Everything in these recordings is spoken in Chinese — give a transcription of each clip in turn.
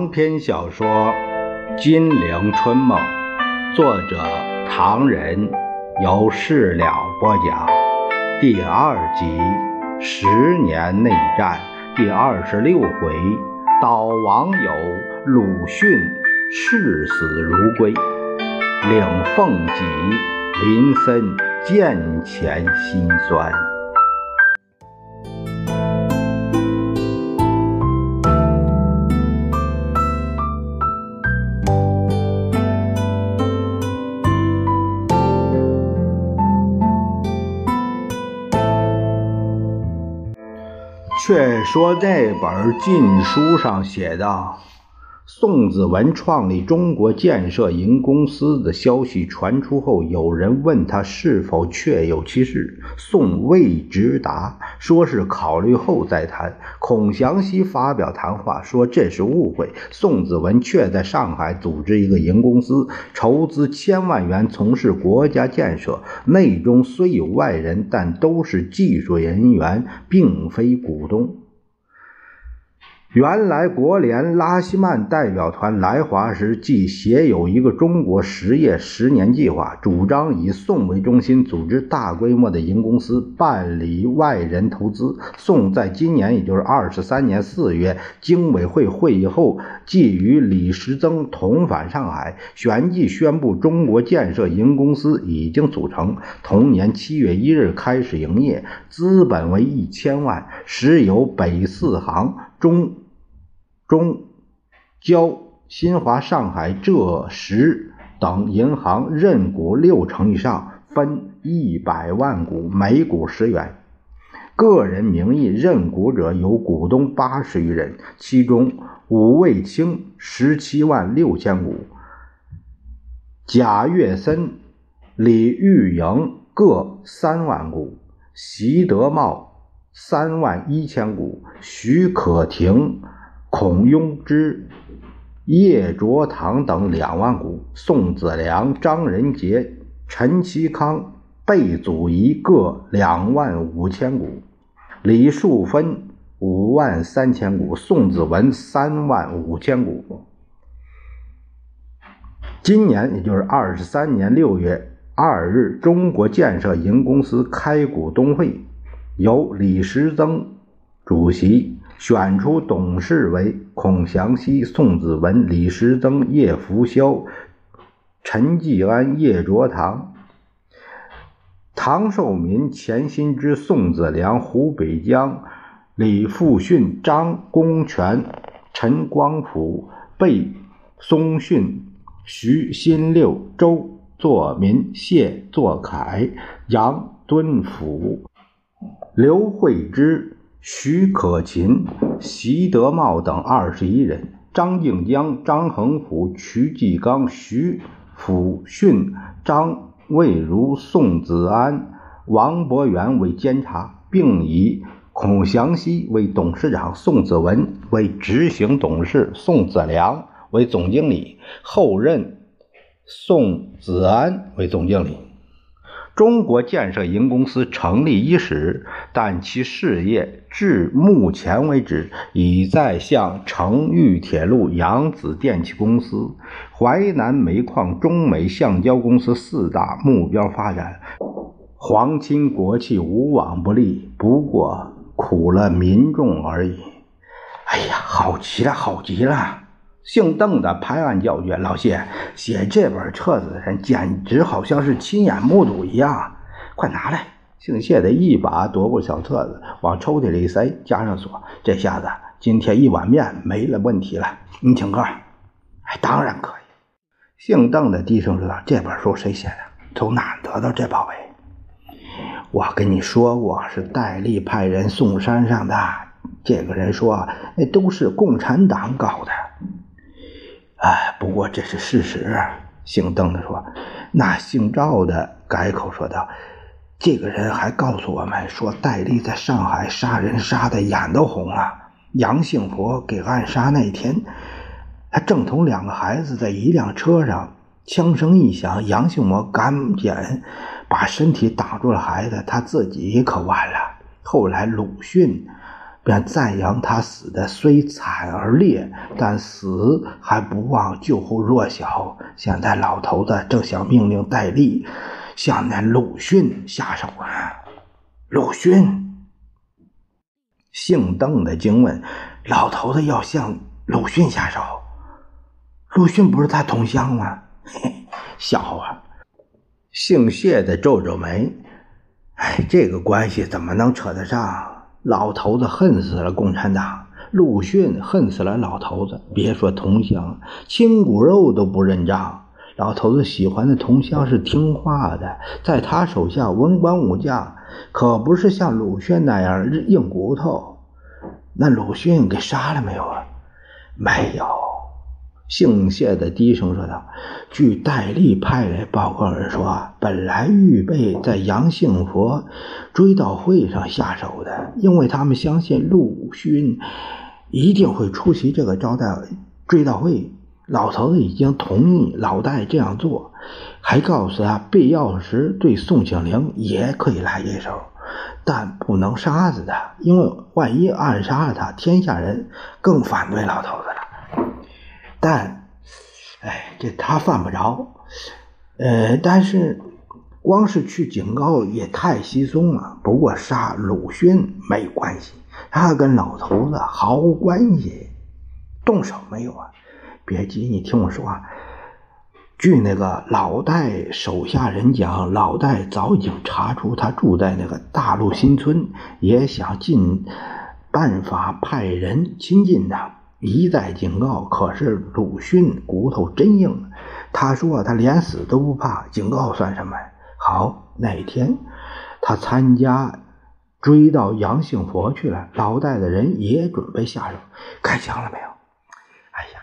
长篇小说《金陵春梦》，作者唐人，由事了播讲。第二集《十年内战》第二十六回，导网友鲁迅视死如归，领凤脊林森见钱心酸。却说这本禁书上写道。宋子文创立中国建设营公司的消息传出后，有人问他是否确有其事，宋未直答，说是考虑后再谈。孔祥熙发表谈话说这是误会，宋子文却在上海组织一个营公司，筹资千万元从事国家建设，内中虽有外人，但都是技术人员，并非股东。原来国联拉希曼代表团来华时，即写有一个中国实业十年计划，主张以宋为中心组织大规模的营公司，办理外人投资。宋在今年，也就是二十三年四月，经委会会议后，即与李时增同返上海，旋即宣布中国建设营公司已经组成。同年七月一日开始营业，资本为一千万，实由北四行。中、中、交、新华、上海、浙、实等银行认股六成以上，分一百万股，每股十元。个人名义认股者有股东八十余人，其中武卫清十七万六千股，贾跃森、李玉莹各三万股，习德茂。三万一千股，许可亭、孔庸之、叶卓堂等两万股，宋子良、张仁杰、陈其康、贝祖仪各两万五千股，李树芬五万三千股，宋子文三万五千股。今年也就是二十三年六月二日，中国建设营公司开股东会。由李时增主席，选出董事为孔祥熙、宋子文、李时增、叶福霄、陈继安、叶卓堂、唐寿民、钱新之、宋子良、胡北江、李富训、张公权、陈光甫、贝松训、徐新六、周作民、谢作凯、杨敦甫。刘慧芝、徐可勤、习德茂等二十一人，张静江、张恒甫、瞿继刚、徐辅训、张卫如、宋子安、王伯元为监察，并以孔祥熙为董事长，宋子文为执行董事，宋子良为总经理，后任宋子安为总经理。中国建设营公司成立伊始，但其事业至目前为止，已在向成渝铁路、扬子电气公司、淮南煤矿、中美橡胶公司四大目标发展。皇亲国戚无往不利，不过苦了民众而已。哎呀，好极了，好极了！姓邓的拍案叫绝：“老谢，写这本册子的人简直好像是亲眼目睹一样！快拿来！”姓谢的一把夺过小册子，往抽屉里一塞，加上锁。这下子今天一碗面没了问题了。你请客？哎，当然可以。姓邓的低声说道：“这本书谁写的？从哪得到这宝贝？”我跟你说过，是戴笠派人送山上的。这个人说：“那都是共产党搞的。”哎，不过这是事实。姓邓的说：“那姓赵的改口说道，这个人还告诉我们说，戴笠在上海杀人杀的眼都红了。杨幸福给暗杀那天，他正同两个孩子在一辆车上，枪声一响，杨幸福赶紧把身体挡住了孩子，他自己可完了。后来鲁迅便赞扬他死的虽惨而烈，但死还不忘救护弱小。现在老头子正想命令戴笠向那鲁迅下手啊！鲁迅，姓邓的惊问：“老头子要向鲁迅下手？鲁迅不是他同乡吗？”嘿，笑话。姓谢的皱皱眉：“哎，这个关系怎么能扯得上？”老头子恨死了共产党，鲁迅恨死了老头子。别说同乡，亲骨肉都不认账。老头子喜欢的同乡是听话的，在他手下文官武将，可不是像鲁迅那样硬骨头。那鲁迅给杀了没有啊？没有。姓谢的低声说道：“据戴笠派来报告人说，本来预备在杨幸佛追悼会上下手的，因为他们相信陆勋一定会出席这个招待追悼会。老头子已经同意老戴这样做，还告诉他必要时对宋庆龄也可以来一手，但不能杀死他，因为万一暗杀了他，天下人更反对老头子了。”但，哎，这他犯不着，呃，但是光是去警告也太稀松了。不过杀鲁迅没有关系，他跟老头子毫无关系，动手没有啊？别急，你听我说啊。据那个老戴手下人讲，老戴早已经查出他住在那个大陆新村，也想尽办法派人亲近他。一再警告，可是鲁迅骨头真硬。他说他连死都不怕，警告算什么？好，那天他参加追到杨杏佛去了，老戴的人也准备下手，开枪了没有？哎呀，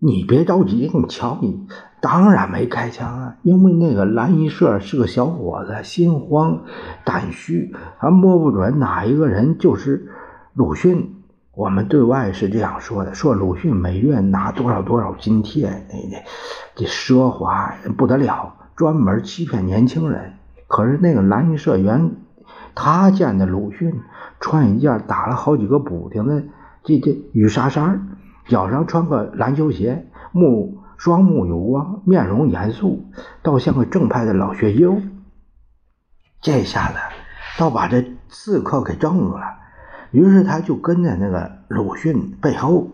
你别着急，你瞧你，当然没开枪啊，因为那个蓝衣社是个小伙子，心慌胆虚，还摸不准哪一个人就是鲁迅。我们对外是这样说的：说鲁迅每月拿多少多少津贴，那那这奢华不得了，专门欺骗年轻人。可是那个蓝衣社员，他见的鲁迅穿一件打了好几个补丁的这这雨纱衫，脚上穿个篮球鞋，目双目有光，面容严肃，倒像个正派的老学究。这下子倒把这刺客给怔住了。于是他就跟在那个鲁迅背后，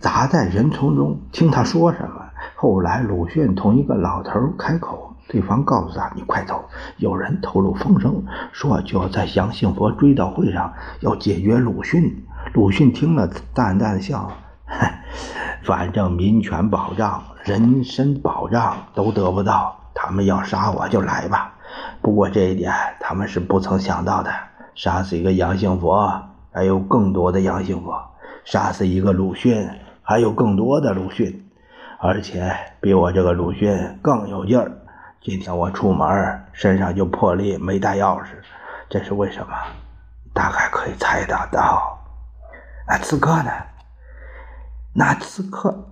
砸在人丛中听他说什么。后来鲁迅同一个老头开口，对方告诉他：“你快走，有人透露风声，说就要在杨幸佛追悼会上要解决鲁迅。”鲁迅听了淡淡的笑：“反正民权保障、人身保障都得不到，他们要杀我就来吧。不过这一点他们是不曾想到的。”杀死一个杨幸佛，还有更多的杨幸佛；杀死一个鲁迅，还有更多的鲁迅，而且比我这个鲁迅更有劲儿。今天我出门，身上就破例，没带钥匙，这是为什么？大概可以猜得到。那刺客呢？那刺客，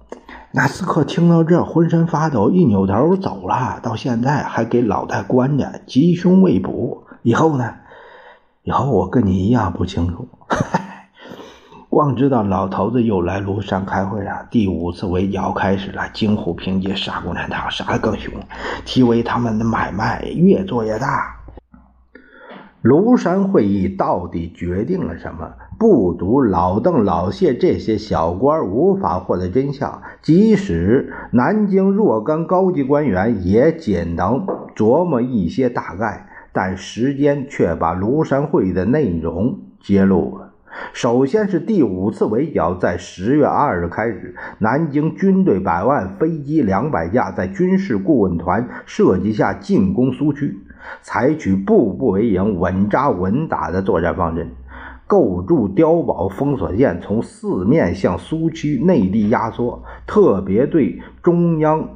那刺客听到这，浑身发抖，一扭头走了。到现在还给老太关着，吉凶未卜。以后呢？以后我跟你一样不清楚，光知道老头子又来庐山开会了。第五次围剿开始了，京沪平街杀共产党，杀的更凶。提为他们的买卖越做越大。庐山会议到底决定了什么？不读老邓、老谢这些小官无法获得真相，即使南京若干高级官员也仅能琢磨一些大概。但时间却把庐山会议的内容揭露了。首先是第五次围剿，在十月二日开始，南京军队百万，飞机两百架，在军事顾问团设计下进攻苏区，采取步步为营、稳扎稳打的作战方针，构筑碉堡封锁线，从四面向苏区内地压缩，特别对中央。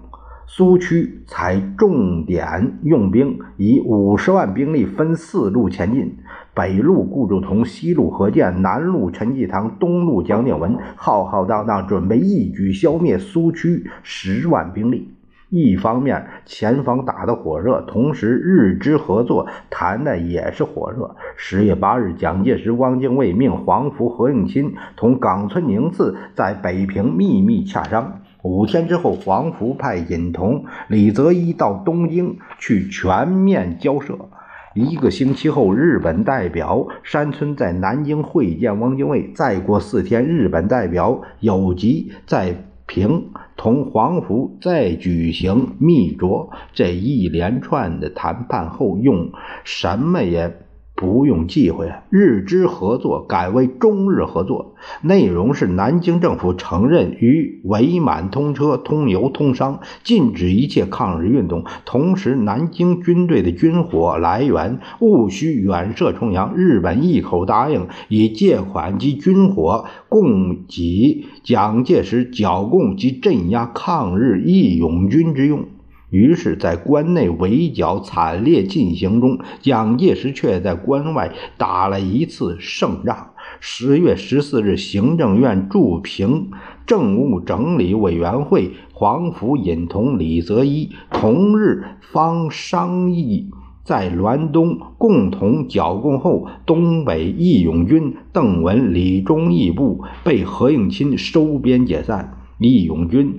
苏区采重点用兵，以五十万兵力分四路前进：北路顾祝同，西路何键，南路陈济棠，东路蒋鼎文，浩浩荡荡，准备一举消灭苏区十万兵力。一方面前方打得火热，同时日支合作谈的也是火热。十月八日，蒋介石、汪精卫命黄福、何应钦同冈村宁次在北平秘密洽商。五天之后，黄福派尹同、李泽一到东京去全面交涉。一个星期后，日本代表山村在南京会见汪精卫。再过四天，日本代表有吉在平同黄福再举行密酌。这一连串的谈判后，用什么也。不用忌讳，日支合作改为中日合作，内容是南京政府承认与伪满通车、通邮、通商，禁止一切抗日运动。同时，南京军队的军火来源务需远涉重洋。日本一口答应以借款及军火供给蒋介石剿共及镇压抗日义勇军之用。于是，在关内围剿惨烈进行中，蒋介石却在关外打了一次胜仗。十月十四日，行政院驻平政务整理委员会黄福尹同李泽一同日方商议，在滦东共同剿共后，东北义勇军邓文、李忠义部被何应钦收编解散，义勇军。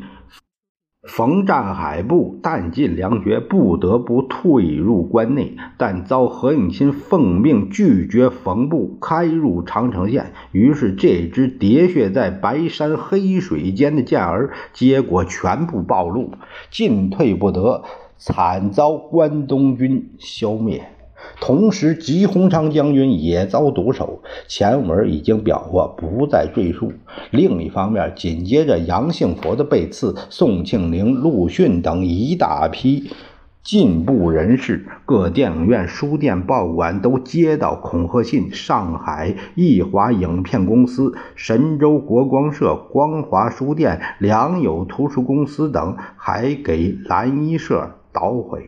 冯占海部弹尽粮绝，不得不退入关内，但遭何应钦奉命拒绝冯部开入长城线。于是，这支喋血在白山黑水间的健儿，结果全部暴露，进退不得，惨遭关东军消灭。同时，吉鸿昌将军也遭毒手，前文已经表过，不再赘述。另一方面，紧接着杨幸福的被刺，宋庆龄、陆逊等一大批进步人士，各电影院、书店、报馆都接到恐吓信。上海艺华影片公司、神州国光社、光华书店、良友图书公司等还给蓝衣社捣毁。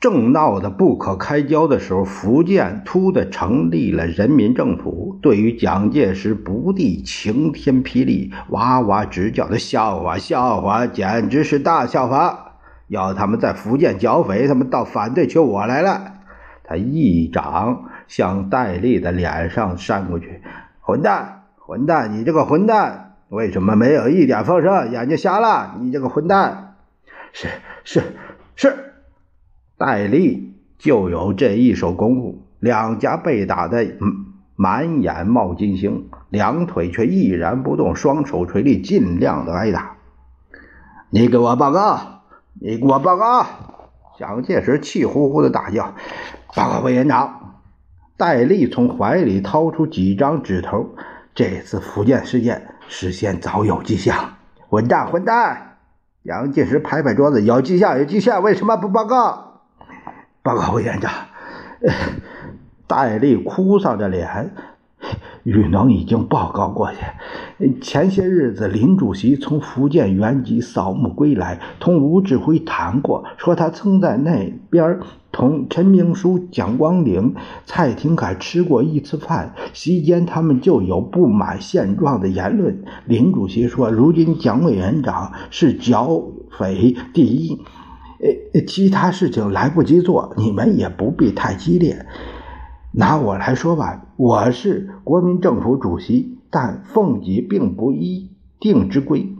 正闹得不可开交的时候，福建突的成立了人民政府，对于蒋介石不敌晴天霹雳，哇哇直叫的笑话，笑话，简直是大笑话！要他们在福建剿匪，他们倒反对起我来了。他一掌向戴笠的脸上扇过去，混蛋，混蛋，你这个混蛋，为什么没有一点风声？眼睛瞎了？你这个混蛋！是是是。戴笠就有这一手功夫，两颊被打得满眼冒金星，两腿却毅然不动，双手垂立，尽量的挨打。你给我报告！你给我报告！蒋介石气呼呼的大叫：“报告委员长！”戴笠从怀里掏出几张纸头，这次福建事件事先早有迹象。混蛋！混蛋！蒋介石拍拍桌子：“有迹象，有迹象，为什么不报告？”报告委员长，戴笠哭丧着脸，玉能已经报告过去。前些日子，林主席从福建原籍扫墓归来，同吴志辉谈过，说他曾在那边同陈明书、蒋光鼎、蔡廷锴吃过一次饭，席间他们就有不满现状的言论。林主席说，如今蒋委员长是剿匪第一。呃，其他事情来不及做，你们也不必太激烈。拿我来说吧，我是国民政府主席，但奉己并不一定之规。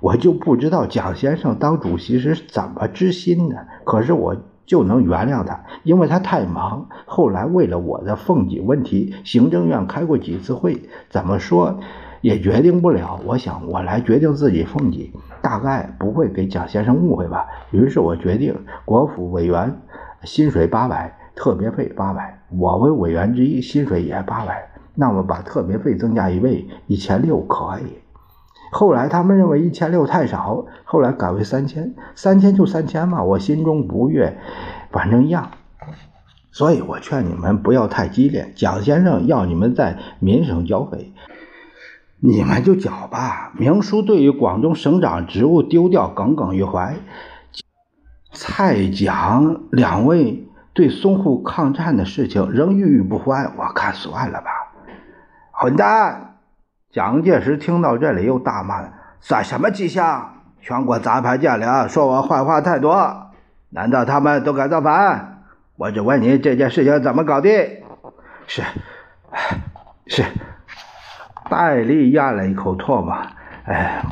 我就不知道蒋先生当主席是怎么知心的，可是我就能原谅他，因为他太忙。后来为了我的奉己问题，行政院开过几次会，怎么说？也决定不了，我想我来决定自己俸级，大概不会给蒋先生误会吧。于是我决定，国府委员薪水八百，特别费八百，我为委员之一，薪水也八百，那么把特别费增加一倍，一千六可以。后来他们认为一千六太少，后来改为三千，三千就三千嘛，我心中不悦，反正一样。所以我劝你们不要太激烈，蒋先生要你们在民省剿匪。你们就讲吧。明叔对于广东省长职务丢掉耿耿于怀，蔡蒋两位对淞沪抗战的事情仍郁郁不欢。我看算了吧。混蛋！蒋介石听到这里又大骂：“算什么迹象？全国杂牌将领说我坏话太多，难道他们都敢造反？我只问你这件事情怎么搞定？是，是。戴笠咽了一口唾沫，哎，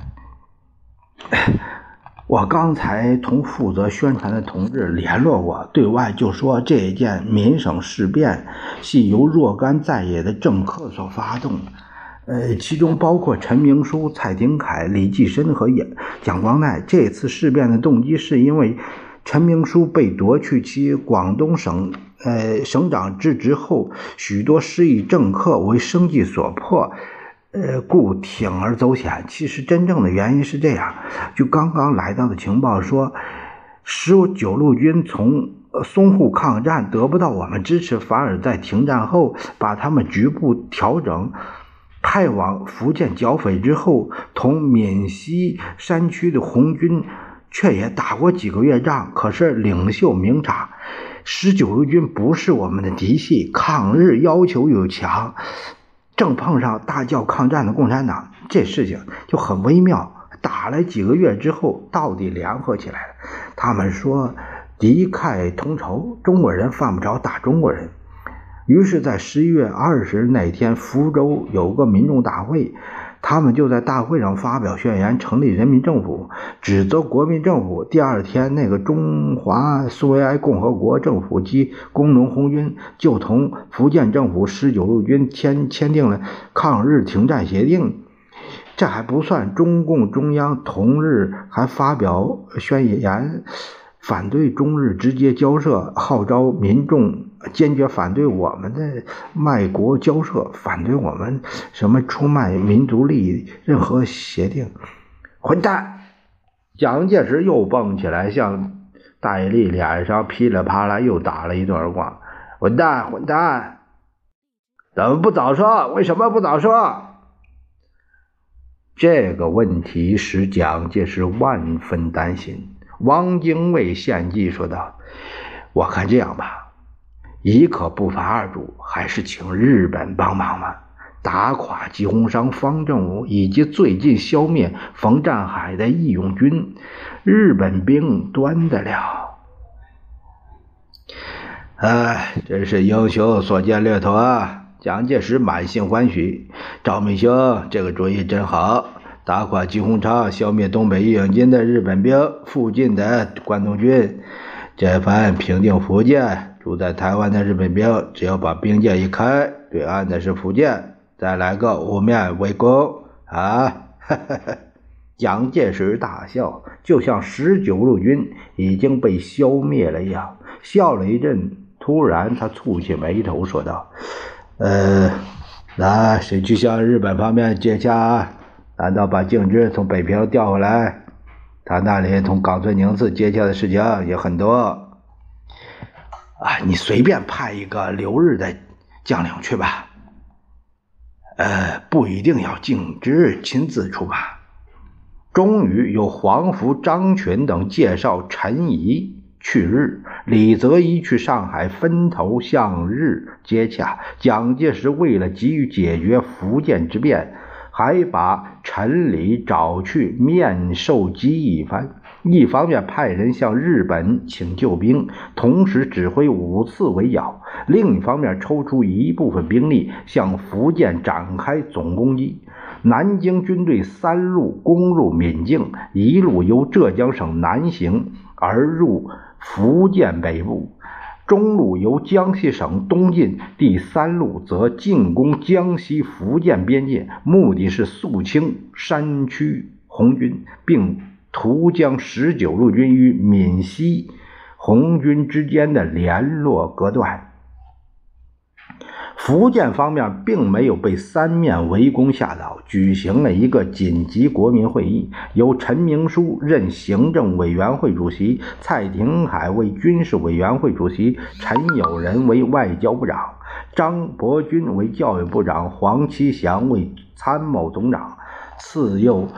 我刚才同负责宣传的同志联络过，对外就说这件民省事变系由若干在野的政客所发动。呃，其中包括陈明书、蔡廷锴、李济深和蒋光鼐。这次事变的动机是因为陈明书被夺去其广东省呃省长之职后，许多失意政客为生计所迫，呃，故铤而走险。其实真正的原因是这样：就刚刚来到的情报说，十九路军从淞沪抗战得不到我们支持，反而在停战后把他们局部调整。派往福建剿匪之后，同闽西山区的红军却也打过几个月仗。可是领袖明察，十九路军不是我们的嫡系，抗日要求又强，正碰上大叫抗战的共产党，这事情就很微妙。打了几个月之后，到底联合起来了。他们说敌忾同仇，中国人犯不着打中国人。于是，在十一月二十日那天，福州有个民众大会，他们就在大会上发表宣言，成立人民政府，指责国民政府。第二天，那个中华苏维埃共和国政府及工农红军就同福建政府十九路军签签订了抗日停战协定。这还不算，中共中央同日还发表宣言。反对中日直接交涉，号召民众坚决反对我们的卖国交涉，反对我们什么出卖民族利益任何协定。混蛋！蒋介石又蹦起来，向戴笠脸上噼里啪啦又打了一顿耳光。混蛋！混蛋！怎么不早说？为什么不早说？这个问题使蒋介石万分担心。汪精卫献计说道：“我看这样吧，一可不罚二主，还是请日本帮忙吧，打垮吉鸿昌、方正武，以及最近消灭冯占海的义勇军，日本兵端得了。”哎，真是英雄所见略同啊！蒋介石满心欢喜：“赵明兄，这个主意真好。”打垮吉鸿昌，消灭东北义勇军的日本兵，附近的关东军，这番平定福建，住在台湾的日本兵，只要把兵舰一开，对岸的是福建，再来个五面围攻啊！蒋介石大笑，就像十九路军已经被消灭了一样，笑了一阵，突然他蹙起眉头说道：“呃，那谁去向日本方面接洽？”难道把静之从北平调回来？他那里同冈村宁次接洽的事情也很多。啊，你随便派一个留日的将领去吧。呃，不一定要静之亲自出马。终于有黄福、张群等介绍陈仪去日，李泽一去上海分头向日接洽。蒋介石为了急于解决福建之变。还把陈李找去面授机一番，一方面派人向日本请救兵，同时指挥五次围剿；另一方面抽出一部分兵力向福建展开总攻击。南京军队三路攻入闽境，一路由浙江省南行而入福建北部。中路由江西省东进，第三路则进攻江西福建边界，目的是肃清山区红军，并图将十九路军与闽西红军之间的联络隔断。福建方面并没有被三面围攻吓倒，举行了一个紧急国民会议，由陈明书任行政委员会主席，蔡廷锴为军事委员会主席，陈友仁为外交部长，张伯钧为教育部长，黄其祥为参谋总长，次又。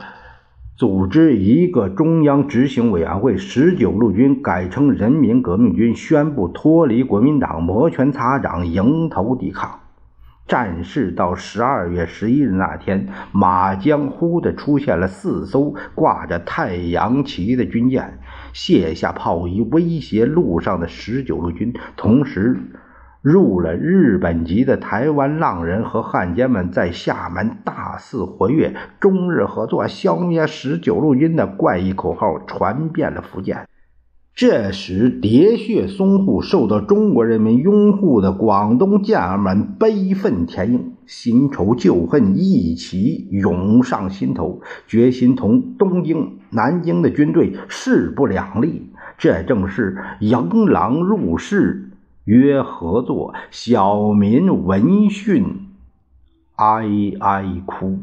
组织一个中央执行委员会，十九路军改称人民革命军，宣布脱离国民党，摩拳擦掌，迎头抵抗。战事到十二月十一日那天，马江忽地出现了四艘挂着太阳旗的军舰，卸下炮衣，威胁路上的十九路军，同时入了日本籍的台湾浪人和汉奸们在厦门大肆活跃，中日合作消灭十九路军的怪异口号传遍了福建。这时喋血淞沪、受到中国人民拥护的广东健儿们悲愤填膺，新仇旧恨一起涌上心头，决心同东京、南京的军队势不两立。这正是迎狼入室，约合作，小民闻讯哀哀哭。